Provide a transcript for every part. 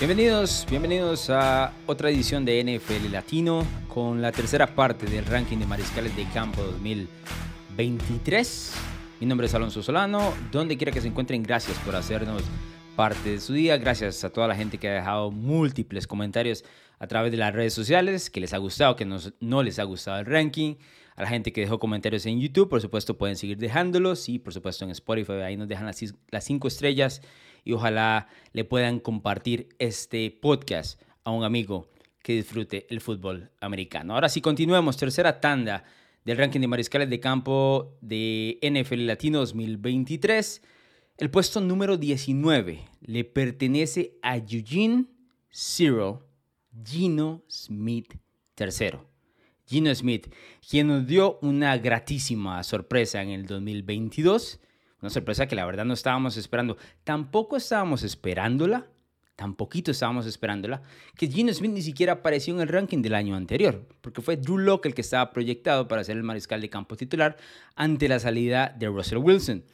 Bienvenidos, bienvenidos a otra edición de NFL Latino con la tercera parte del ranking de mariscales de campo 2023. Mi nombre es Alonso Solano, donde quiera que se encuentren, gracias por hacernos parte de su día, gracias a toda la gente que ha dejado múltiples comentarios a través de las redes sociales, que les ha gustado, que no les ha gustado el ranking, a la gente que dejó comentarios en YouTube, por supuesto pueden seguir dejándolos. Y por supuesto en Spotify ahí nos dejan las, las cinco estrellas y ojalá le puedan compartir este podcast a un amigo que disfrute el fútbol americano. Ahora sí, continuemos. Tercera tanda del ranking de mariscales de campo de NFL Latino 2023. El puesto número 19 le pertenece a Eugene Zero Gino Smith III. Gino Smith, quien nos dio una gratísima sorpresa en el 2022 una sorpresa que la verdad no estábamos esperando. Tampoco estábamos esperándola, tampoco estábamos esperándola, que Gino Smith ni siquiera apareció en el ranking del año anterior, porque fue Drew Locke el que estaba proyectado para ser el mariscal de campo titular ante la salida de Russell Wilson.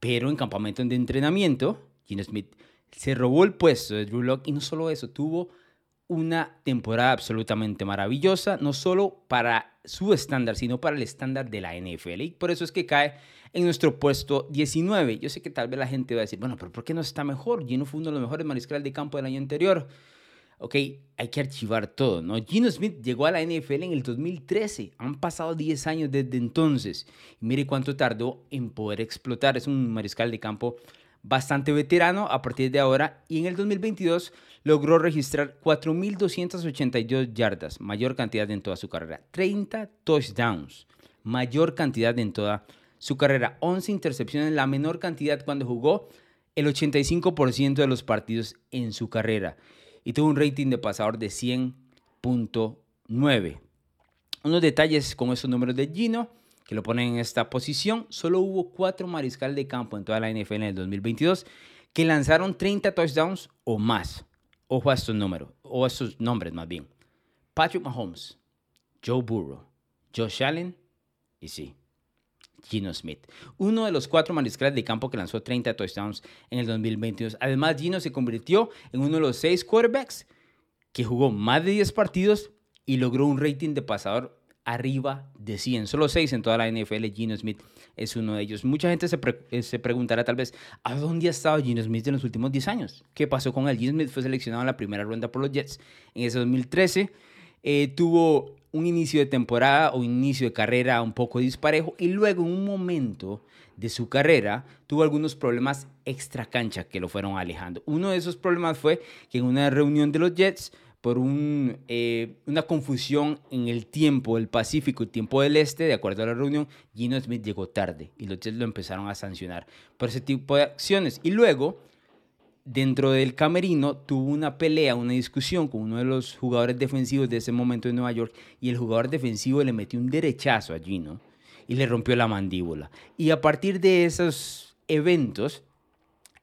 Pero en campamento de entrenamiento, Gino Smith se robó el puesto de Drew Locke y no solo eso, tuvo una temporada absolutamente maravillosa, no solo para su estándar, sino para el estándar de la NFL. Y por eso es que cae en nuestro puesto 19. Yo sé que tal vez la gente va a decir, bueno, pero ¿por qué no está mejor? Gino fue uno de los mejores mariscales de campo del año anterior. Ok, hay que archivar todo, ¿no? Gino Smith llegó a la NFL en el 2013. Han pasado 10 años desde entonces. Mire cuánto tardó en poder explotar. Es un mariscal de campo bastante veterano a partir de ahora y en el 2022 logró registrar 4.282 yardas, mayor cantidad en toda su carrera, 30 touchdowns, mayor cantidad en toda su carrera, 11 intercepciones, la menor cantidad cuando jugó el 85% de los partidos en su carrera y tuvo un rating de pasador de 100.9. Unos detalles con esos números de Gino que lo ponen en esta posición. Solo hubo cuatro mariscal de campo en toda la NFL en el 2022 que lanzaron 30 touchdowns o más. Ojo a estos números, o a estos nombres más bien. Patrick Mahomes, Joe Burrow, Josh Allen y sí, Gino Smith. Uno de los cuatro mariscales de campo que lanzó 30 touchdowns en el 2022. Además, Gino se convirtió en uno de los seis quarterbacks que jugó más de 10 partidos y logró un rating de pasador arriba de 100. Solo 6 en toda la NFL. Gino Smith es uno de ellos. Mucha gente se, eh, se, preguntará tal vez, ¿a dónde ha estado Gino Smith en los últimos 10 años? ¿Qué pasó con él? Gino Smith fue seleccionado en la primera ronda por los Jets en ese 2013. Eh, tuvo un inicio de temporada o inicio de carrera un poco disparejo y luego en un momento de su carrera tuvo algunos problemas extra cancha que lo fueron alejando. Uno de esos problemas fue que en una reunión de los Jets por un, eh, una confusión en el tiempo del Pacífico y tiempo del Este, de acuerdo a la reunión, Gino Smith llegó tarde y los Jets lo empezaron a sancionar por ese tipo de acciones. Y luego, dentro del camerino, tuvo una pelea, una discusión con uno de los jugadores defensivos de ese momento de Nueva York y el jugador defensivo le metió un derechazo a Gino y le rompió la mandíbula. Y a partir de esos eventos,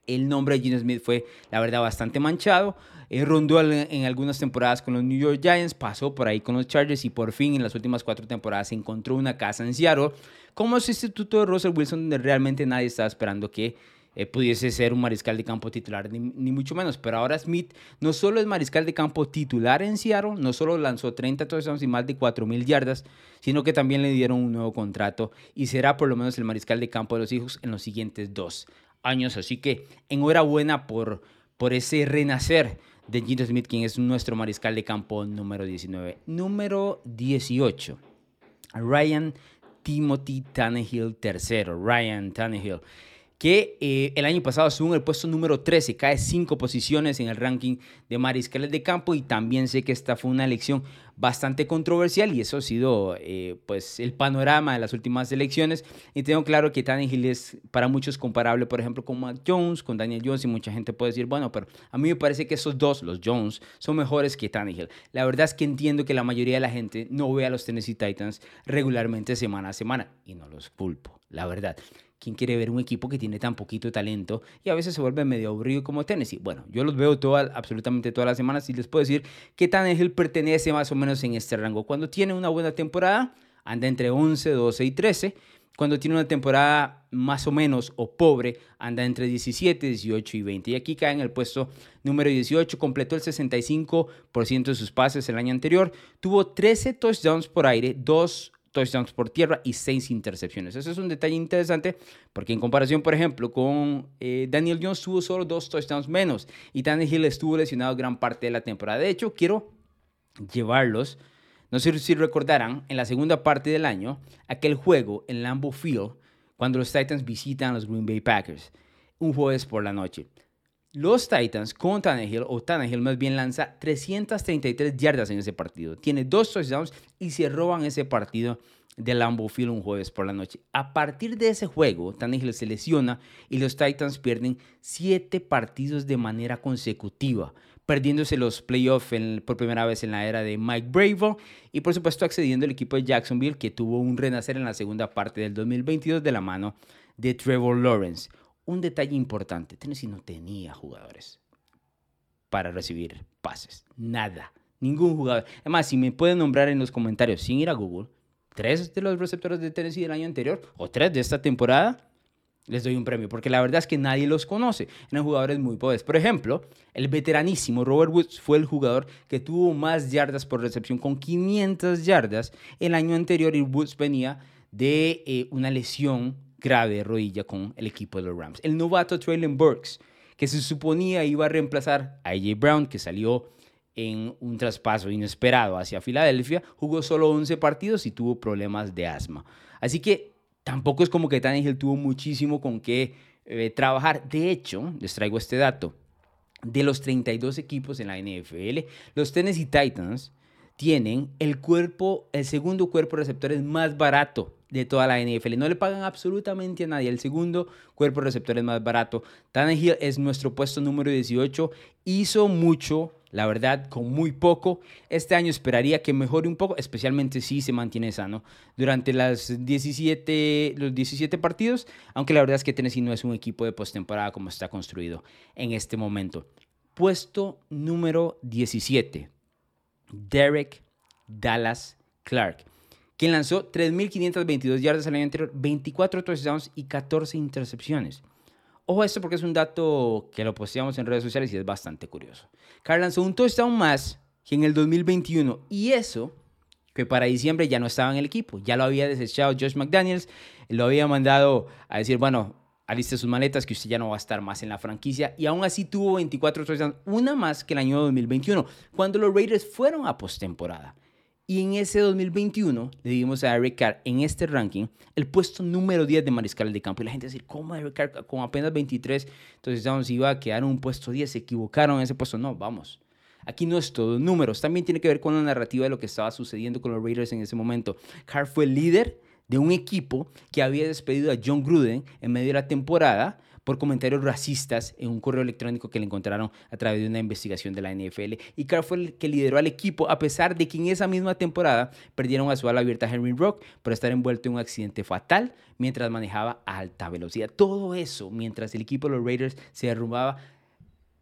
el nombre de Gino Smith fue, la verdad, bastante manchado. Eh, rondó en algunas temporadas con los New York Giants, pasó por ahí con los Chargers y por fin en las últimas cuatro temporadas encontró una casa en Seattle como sustituto de Russell Wilson, donde realmente nadie estaba esperando que eh, pudiese ser un mariscal de campo titular, ni, ni, mucho menos. Pero ahora Smith no solo es mariscal de campo titular en Seattle, no solo lanzó 30 touchdowns y más de 4.000 yardas, sino que también le dieron un nuevo contrato y será por lo menos el mariscal de campo de los hijos en los siguientes dos años. Así que enhorabuena por, por ese renacer de Gino Smith, quien es nuestro mariscal de campo número 19. Número 18, Ryan Timothy Tannehill III. Ryan Tannehill que eh, el año pasado estuvo en el puesto número 13, cae cinco posiciones en el ranking de mariscales de campo y también sé que esta fue una elección bastante controversial y eso ha sido eh, pues el panorama de las últimas elecciones y tengo claro que Tannehill es para muchos comparable por ejemplo con Matt Jones, con Daniel Jones y mucha gente puede decir bueno pero a mí me parece que esos dos, los Jones, son mejores que Tannehill. La verdad es que entiendo que la mayoría de la gente no ve a los Tennessee Titans regularmente semana a semana y no los culpo, la verdad. ¿Quién quiere ver un equipo que tiene tan poquito talento y a veces se vuelve medio aburrido como Tennessee? Bueno, yo los veo toda, absolutamente todas las semanas y les puedo decir que Tannehill pertenece más o menos en este rango. Cuando tiene una buena temporada, anda entre 11, 12 y 13 cuando tiene una temporada más o menos o pobre, anda entre 17, 18 y 20. Y aquí cae en el puesto número 18, completó el 65% de sus pases el año anterior, tuvo 13 touchdowns por aire, 2 touchdowns por tierra y 6 intercepciones. Eso es un detalle interesante porque en comparación, por ejemplo, con eh, Daniel Jones tuvo solo 2 touchdowns menos y Hill estuvo lesionado gran parte de la temporada. De hecho, quiero llevarlos no sé si recordarán, en la segunda parte del año, aquel juego en Lambeau Field, cuando los Titans visitan a los Green Bay Packers, un jueves por la noche. Los Titans con Tannehill, o Tannehill más bien lanza 333 yardas en ese partido. Tiene dos touchdowns y se roban ese partido de Lambeau Field un jueves por la noche. A partir de ese juego, Tannehill se lesiona y los Titans pierden siete partidos de manera consecutiva perdiéndose los playoffs por primera vez en la era de Mike Bravo y por supuesto accediendo al equipo de Jacksonville que tuvo un renacer en la segunda parte del 2022 de la mano de Trevor Lawrence. Un detalle importante, Tennessee no tenía jugadores para recibir pases, nada, ningún jugador. Además, si me pueden nombrar en los comentarios sin ir a Google, tres de los receptores de Tennessee del año anterior o tres de esta temporada, les doy un premio, porque la verdad es que nadie los conoce. Eran jugadores muy pobres. Por ejemplo, el veteranísimo Robert Woods fue el jugador que tuvo más yardas por recepción con 500 yardas el año anterior y Woods venía de eh, una lesión grave rodilla con el equipo de los Rams. El novato Traylon Burks, que se suponía iba a reemplazar a AJ Brown, que salió en un traspaso inesperado hacia Filadelfia, jugó solo 11 partidos y tuvo problemas de asma. Así que tampoco es como que Tannehill tuvo muchísimo con qué eh, trabajar. De hecho, les traigo este dato. De los 32 equipos en la NFL, los Tennessee Titans tienen el cuerpo, el segundo cuerpo de receptores más barato de toda la NFL. No le pagan absolutamente a nadie. El segundo cuerpo de receptores más barato. Tannehill es nuestro puesto número 18. Hizo mucho la verdad, con muy poco. Este año esperaría que mejore un poco, especialmente si se mantiene sano durante las 17, los 17 partidos, aunque la verdad es que Tennessee no es un equipo de postemporada como está construido en este momento. Puesto número 17, Derek Dallas Clark, quien lanzó 3.522 yardas el año anterior, 24 touchdowns y 14 intercepciones. Ojo esto porque es un dato que lo posteamos en redes sociales y es bastante curioso. Carl lanzó un touchdown más que en el 2021 y eso que para diciembre ya no estaba en el equipo, ya lo había desechado Josh McDaniels, lo había mandado a decir, bueno, aliste sus maletas que usted ya no va a estar más en la franquicia y aún así tuvo 24 touchdowns, una más que el año 2021, cuando los Raiders fueron a postemporada. Y en ese 2021 le dimos a Eric Carr en este ranking el puesto número 10 de mariscal de campo. Y la gente decir, ¿cómo Eric Carr con apenas 23? Entonces vamos, iba a quedar un puesto 10, se equivocaron en ese puesto. No, vamos. Aquí no es todo números, también tiene que ver con la narrativa de lo que estaba sucediendo con los Raiders en ese momento. Carr fue el líder de un equipo que había despedido a John Gruden en medio de la temporada por comentarios racistas en un correo electrónico que le encontraron a través de una investigación de la NFL. Y Carr fue el que lideró al equipo a pesar de que en esa misma temporada perdieron a su ala abierta Henry Rock por estar envuelto en un accidente fatal mientras manejaba a alta velocidad. Todo eso mientras el equipo de los Raiders se derrumbaba,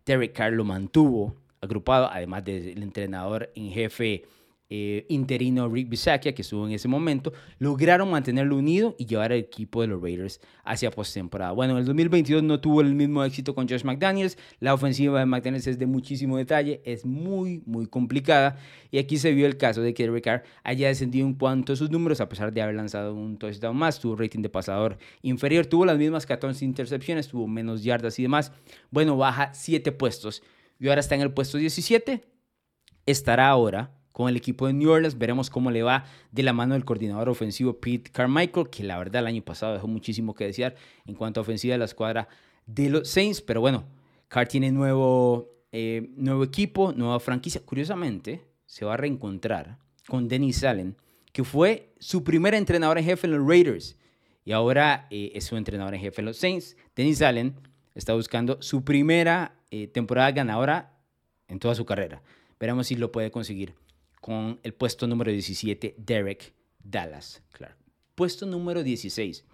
Derek Carr lo mantuvo agrupado, además del entrenador en jefe eh, interino Rick Bisaccia, que estuvo en ese momento, lograron mantenerlo unido y llevar al equipo de los Raiders hacia postemporada. Bueno, en el 2022 no tuvo el mismo éxito con Josh McDaniels. La ofensiva de McDaniels es de muchísimo detalle, es muy, muy complicada. Y aquí se vio el caso de que Derek Carr haya descendido en cuanto a sus números, a pesar de haber lanzado un touchdown más, tuvo rating de pasador inferior, tuvo las mismas 14 intercepciones, tuvo menos yardas y demás. Bueno, baja 7 puestos y ahora está en el puesto 17. Estará ahora con el equipo de New Orleans. Veremos cómo le va de la mano del coordinador ofensivo Pete Carmichael, que la verdad el año pasado dejó muchísimo que desear en cuanto a ofensiva de la escuadra de los Saints. Pero bueno, Carr tiene nuevo, eh, nuevo equipo, nueva franquicia. Curiosamente, se va a reencontrar con Dennis Allen, que fue su primer entrenador en jefe en los Raiders y ahora eh, es su entrenador en jefe en los Saints. Dennis Allen está buscando su primera eh, temporada ganadora en toda su carrera. Veremos si lo puede conseguir con el puesto número 17, Derek Dallas Clark. Puesto número 16.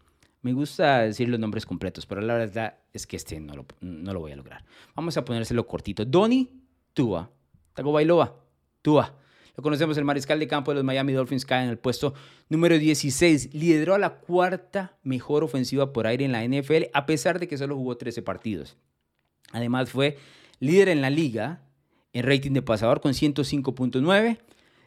Me gusta decir los nombres completos, pero la verdad es que este no lo, no lo voy a lograr. Vamos a ponérselo cortito. Donny Tua. Tagovailoa. Tua. lo conocemos, el mariscal de campo de los Miami Dolphins cae en el puesto número 16. Lideró a la cuarta mejor ofensiva por aire en la NFL, a pesar de que solo jugó 13 partidos. Además fue líder en la liga en rating de pasador con 105.9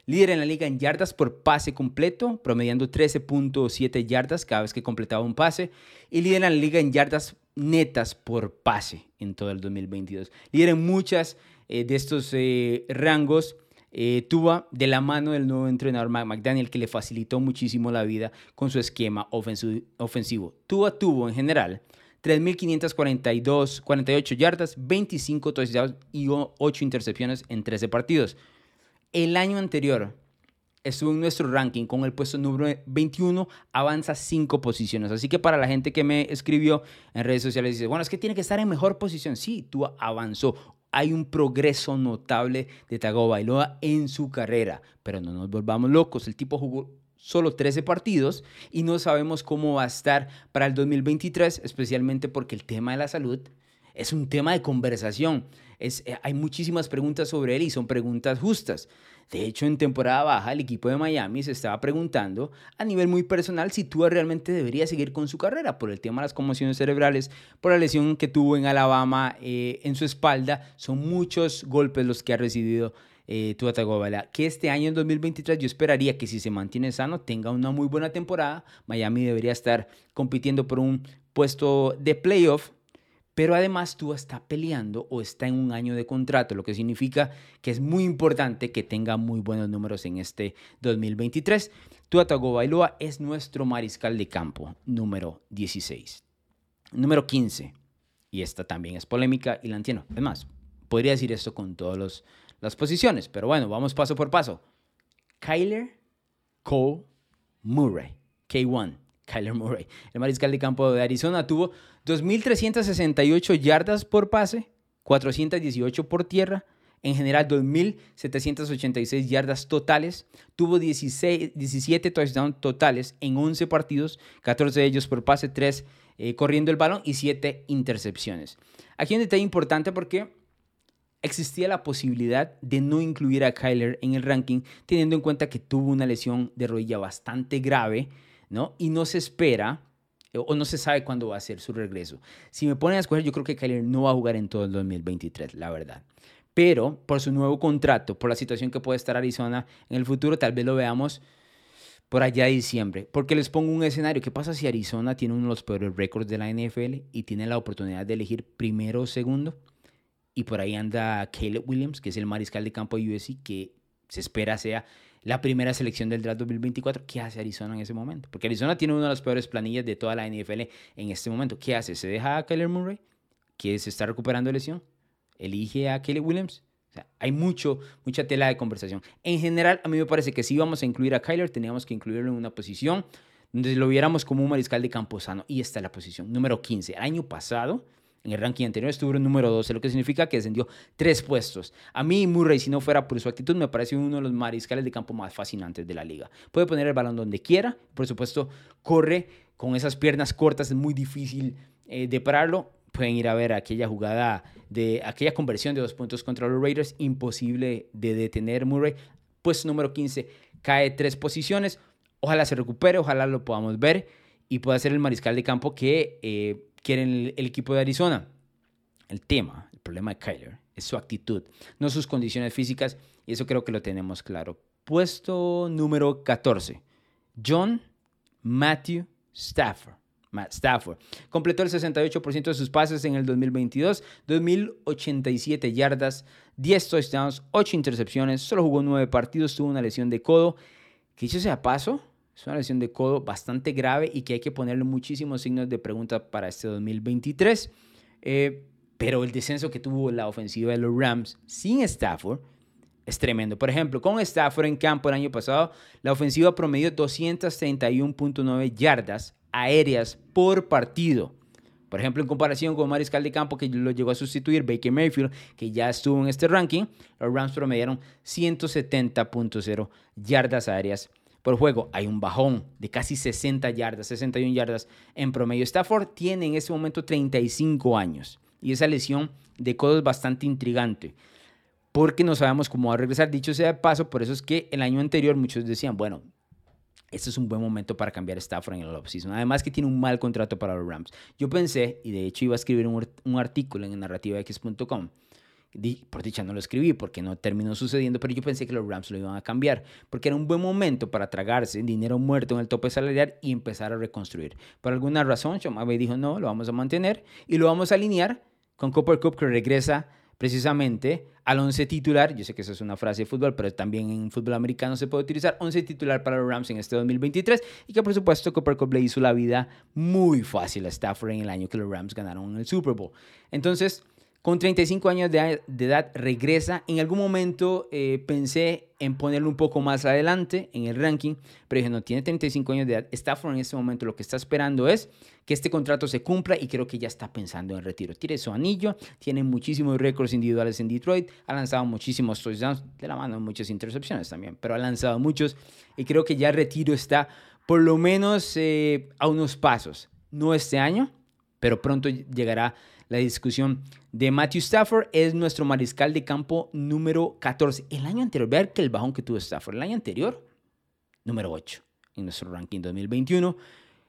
Líder en la liga en yardas por pase completo, promediando 13.7 yardas cada vez que completaba un pase. Y líder en la liga en yardas netas por pase en todo el 2022. Líder en muchas eh, de estos eh, rangos. Eh, Tuvo de la mano del nuevo entrenador McDaniel que le facilitó muchísimo la vida con su esquema ofensivo. Tua tuvo en general 3.542, 48 yardas, 25 touchdowns y 8 intercepciones en 13 partidos. El año anterior estuvo en nuestro ranking con el puesto número 21, avanza 5 posiciones. Así que para la gente que me escribió en redes sociales, dice, bueno, es que tiene que estar en mejor posición. Sí, tú avanzó. Hay un progreso notable de Tagovailoa en su carrera, pero no nos volvamos locos. El tipo jugó solo 13 partidos y no sabemos cómo va a estar para el 2023, especialmente porque el tema de la salud es un tema de conversación. Es, eh, hay muchísimas preguntas sobre él y son preguntas justas. De hecho, en temporada baja, el equipo de Miami se estaba preguntando a nivel muy personal si Tua realmente debería seguir con su carrera por el tema de las conmociones cerebrales, por la lesión que tuvo en Alabama eh, en su espalda. Son muchos golpes los que ha recibido eh, Tua Tagovailoa. Que este año, en 2023, yo esperaría que si se mantiene sano, tenga una muy buena temporada. Miami debería estar compitiendo por un puesto de playoff pero además tú está peleando o está en un año de contrato, lo que significa que es muy importante que tenga muy buenos números en este 2023. Tua Tagovailoa es nuestro mariscal de campo número 16. Número 15, y esta también es polémica y la entiendo. Además, podría decir esto con todas las posiciones, pero bueno, vamos paso por paso. Kyler Cole Murray, K1. Kyler Murray. El mariscal de campo de Arizona tuvo 2.368 yardas por pase, 418 por tierra, en general 2.786 yardas totales, tuvo 16, 17 touchdowns totales en 11 partidos, 14 de ellos por pase, 3 eh, corriendo el balón y 7 intercepciones. Aquí un detalle importante porque existía la posibilidad de no incluir a Kyler en el ranking, teniendo en cuenta que tuvo una lesión de rodilla bastante grave ¿no? Y no se espera o no se sabe cuándo va a ser su regreso. Si me ponen a escoger, yo creo que Kyler no va a jugar en todo el 2023, la verdad. Pero por su nuevo contrato, por la situación que puede estar Arizona en el futuro, tal vez lo veamos por allá de diciembre. Porque les pongo un escenario. ¿Qué pasa si Arizona tiene uno de los peores récords de la NFL y tiene la oportunidad de elegir primero o segundo? Y por ahí anda Caleb Williams, que es el mariscal de campo de USC, que se espera sea la primera selección del draft 2024. ¿Qué hace Arizona en ese momento? Porque Arizona tiene una de las peores planillas de toda la NFL en este momento. ¿Qué hace? ¿Se deja a Kyler Murray, que se está recuperando de lesión? ¿Elige a Kelly Williams? O sea, hay mucho, mucha tela de conversación. En general, a mí me parece que si íbamos a incluir a Kyler, teníamos que incluirlo en una posición donde lo viéramos como un mariscal de campo sano. Y esta es la posición número 15. El año pasado, en el ranking anterior estuvo en número 12, lo que significa que descendió tres puestos. A mí Murray, si no fuera por su actitud, me parece uno de los mariscales de campo más fascinantes de la liga. Puede poner el balón donde quiera, por supuesto, corre con esas piernas cortas, es muy difícil eh, de pararlo. Pueden ir a ver aquella jugada de aquella conversión de dos puntos contra los Raiders, imposible de detener Murray. Puesto número 15, cae tres posiciones. Ojalá se recupere, ojalá lo podamos ver y pueda ser el mariscal de campo que eh, quieren el, equipo de Arizona. El tema, el problema de Kyler es su actitud, no sus condiciones físicas, y eso creo que lo tenemos claro. Puesto número 14, John Matthew Stafford. Matt Stafford. Completó el 68% de sus pases en el 2022, 2.087 yardas, 10 touchdowns, 8 intercepciones, solo jugó 9 partidos, tuvo una lesión de codo. Que dicho sea paso, es una lesión de codo bastante grave y que hay que ponerle muchísimos signos de pregunta para este 2023. Eh, pero el descenso que tuvo la ofensiva de los Rams sin Stafford es tremendo. Por ejemplo, con Stafford en campo el año pasado, la ofensiva promedió 231.9 yardas aéreas por partido. Por ejemplo, en comparación con Mariscal de Campo, que lo llegó a sustituir, Baker Mayfield, que ya estuvo en este ranking, los Rams promediaron 170.0 yardas aéreas por juego. Hay un bajón de casi 60 yardas, 61 yardas en promedio. Stafford tiene en ese momento 35 años y esa lesión de codo es bastante intrigante. porque no sabemos cómo va a regresar. Dicho sea de paso, por eso es que el año anterior muchos decían, bueno, este es un buen momento para cambiar Stafford en el offseason. Además que tiene un mal contrato para los Rams. Yo pensé, y de hecho iba a escribir un, un artículo en narrativax.com, por dicha no lo escribí porque no terminó sucediendo, pero yo pensé que los Rams lo iban a cambiar, porque era un buen momento para tragarse dinero muerto en el tope salarial y empezar a reconstruir. Por alguna razón, Sean McVay dijo, no, lo vamos a mantener y lo vamos a alinear con Cooper Cup que regresa precisamente al 11 titular. Yo sé que eso es una frase de fútbol, pero también en fútbol americano se puede utilizar 11 titular para los Rams en este 2023 y que por supuesto Cooper Cup le hizo la vida muy fácil a Stafford en el año que los Rams ganaron el Super Bowl. Entonces, con 35 años de, edad regresa. En algún momento eh, pensé en ponerlo un poco más adelante en el ranking, pero dije, no, tiene 35 años de edad. Stafford en este momento lo que está esperando es que este contrato se cumpla y creo que ya está pensando en retiro. Tiene su anillo, tiene muchísimos récords individuales en Detroit, ha lanzado muchísimos touchdowns, de la mano muchas intercepciones también, pero ha lanzado muchos y creo que ya retiro está por lo menos eh, a unos pasos. No este año, pero pronto llegará la discusión de Matthew Stafford. Es nuestro mariscal de campo número 14. El año anterior, vean que el bajón que tuvo Stafford. El año anterior, número 8 en nuestro ranking 2021.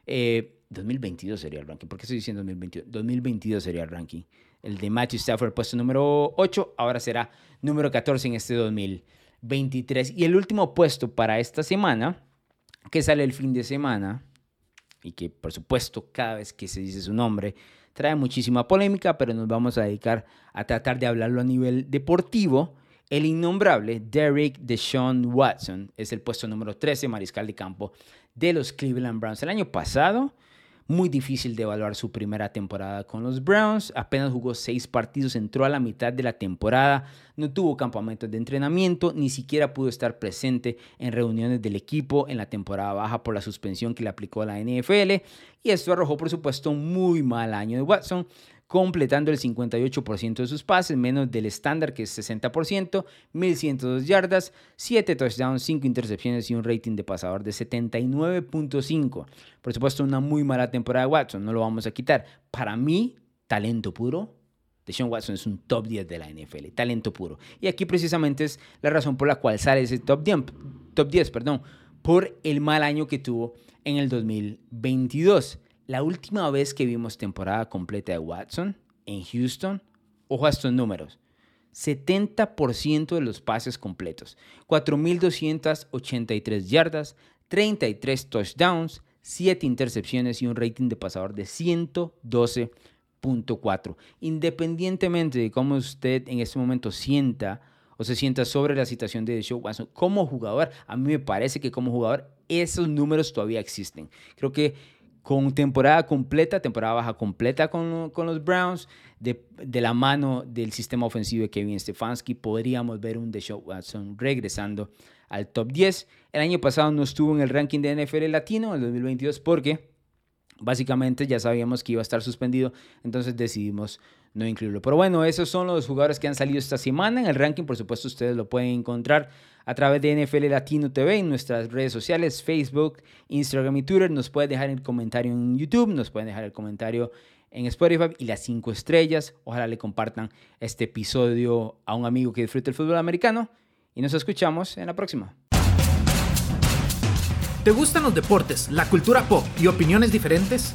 2022 eh, sería el ranking. ¿Por qué estoy diciendo 2022? 2022 sería el ranking. El de Matthew Stafford, puesto número 8, ahora será número 14 en este 2023. Y el último puesto para esta semana, que sale el fin de semana, y que por supuesto cada vez que se dice su nombre trae muchísima polémica, pero nos vamos a dedicar a tratar de hablarlo a nivel deportivo. El innombrable Derek Deshaun Watson es el puesto número 13 mariscal de campo de los Cleveland Browns. El año pasado muy difícil de evaluar su primera temporada con los Browns. Apenas jugó seis partidos, entró a la mitad de la temporada, no tuvo campamentos de entrenamiento, ni siquiera pudo estar presente en reuniones del equipo en la temporada baja por la suspensión que le aplicó la NFL. Y esto arrojó, por supuesto, un muy mal año de Watson, completando el 58% de sus pases, menos del estándar que es 60%, 1102 yardas, 7 touchdowns, 5 intercepciones y un rating de pasador de 79.5. Por supuesto, una muy mala temporada de Watson, no lo vamos a quitar. Para mí, talento puro. Deshaun Watson es un top 10 de la NFL, talento puro. Y aquí precisamente es la razón por la cual sale ese top 10, top 10 perdón, por el mal año que tuvo en el 2022. La última vez que vimos temporada completa de Watson en Houston, ojo a estos números, 70% de los pases completos, 4.283 yardas, 33 touchdowns, 7 intercepciones y un rating de pasador de 112.4. Independientemente de cómo usted en este momento sienta o se sienta sobre la situación de Deshaun Watson como jugador, a mí me parece que como jugador esos números todavía existen. Creo que con temporada completa, temporada baja completa con, con los Browns, de, de, la mano del sistema ofensivo de Kevin Stefanski, podríamos ver un Deshaun Watson regresando al top 10. El año pasado no estuvo en el ranking de NFL Latino, el 2022, porque básicamente ya sabíamos que iba a estar suspendido, entonces decidimos no incluirlo. Pero bueno, esos son los jugadores que han salido esta semana en el ranking. Por supuesto, ustedes lo pueden encontrar a través de NFL Latino TV en nuestras redes sociales, Facebook, Instagram y Twitter. Nos pueden dejar el comentario en YouTube, nos pueden dejar el comentario en Spotify y las cinco estrellas. Ojalá le compartan este episodio a un amigo que disfrute el fútbol americano. Y nos escuchamos en la próxima. ¿Te gustan los deportes, la cultura pop y opiniones diferentes?